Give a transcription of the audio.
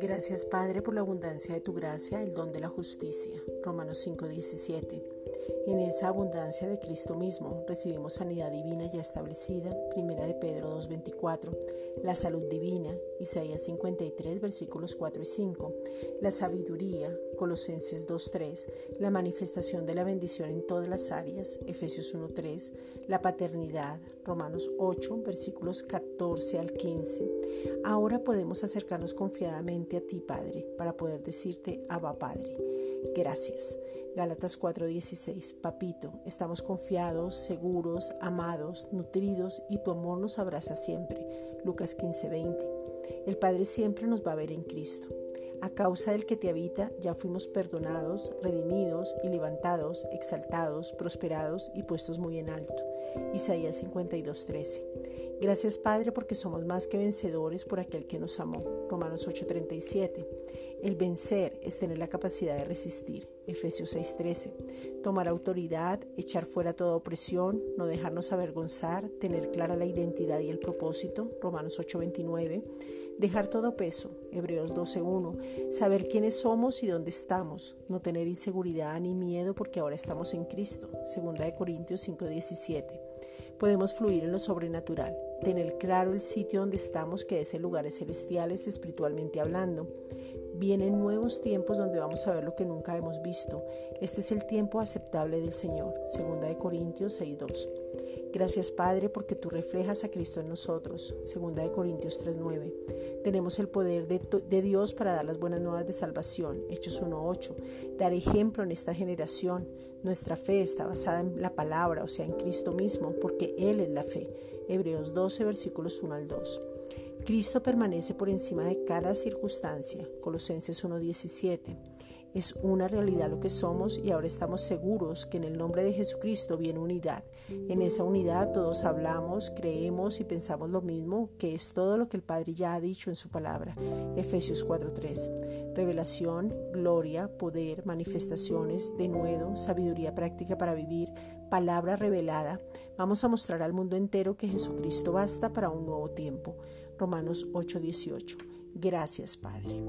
Gracias Padre por la abundancia de tu gracia, el don de la justicia. Romanos 5:17. En esa abundancia de Cristo mismo recibimos sanidad divina ya establecida, primera de Pedro 2.24, la salud divina, Isaías 53 versículos 4 y 5, la sabiduría, Colosenses 2.3, la manifestación de la bendición en todas las áreas, Efesios 1.3, la paternidad, Romanos 8 versículos 14 al 15. Ahora podemos acercarnos confiadamente a ti, Padre, para poder decirte, Abba Padre. Gracias. Gálatas 4:16, Papito, estamos confiados, seguros, amados, nutridos y tu amor nos abraza siempre. Lucas 15:20. El Padre siempre nos va a ver en Cristo. A causa del que te habita, ya fuimos perdonados, redimidos y levantados, exaltados, prosperados y puestos muy en alto. Isaías 52:13. Gracias Padre porque somos más que vencedores por aquel que nos amó. Romanos 8:37. El vencer es tener la capacidad de resistir. Efesios 6:13. Tomar autoridad, echar fuera toda opresión, no dejarnos avergonzar, tener clara la identidad y el propósito. Romanos 8:29. Dejar todo peso. Hebreos 12:1. Saber quiénes somos y dónde estamos. No tener inseguridad ni miedo porque ahora estamos en Cristo. Segunda de Corintios 5:17. Podemos fluir en lo sobrenatural, tener claro el sitio donde estamos, que es en lugares celestiales espiritualmente hablando. Vienen nuevos tiempos donde vamos a ver lo que nunca hemos visto. Este es el tiempo aceptable del Señor. Segunda de Corintios 6.2. Gracias Padre porque tú reflejas a Cristo en nosotros. Segunda de Corintios 3.9. Tenemos el poder de, de, Dios para dar las buenas nuevas de salvación. Hechos 1.8. Dar ejemplo en esta generación. Nuestra fe está basada en la palabra, o sea, en Cristo mismo, porque Él es la fe. Hebreos 12, versículos 1 al 2. Cristo permanece por encima de cada circunstancia. Colosenses 1.17. Es una realidad lo que somos y ahora estamos seguros que en el nombre de Jesucristo viene unidad. En esa unidad todos hablamos, creemos y pensamos lo mismo, que es todo lo que el Padre ya ha dicho en su palabra. Efesios 4.3. Revelación, gloria, poder, manifestaciones, denuedo, sabiduría práctica para vivir, palabra revelada. Vamos a mostrar al mundo entero que Jesucristo basta para un nuevo tiempo. Romanos 8:18. Gracias, Padre.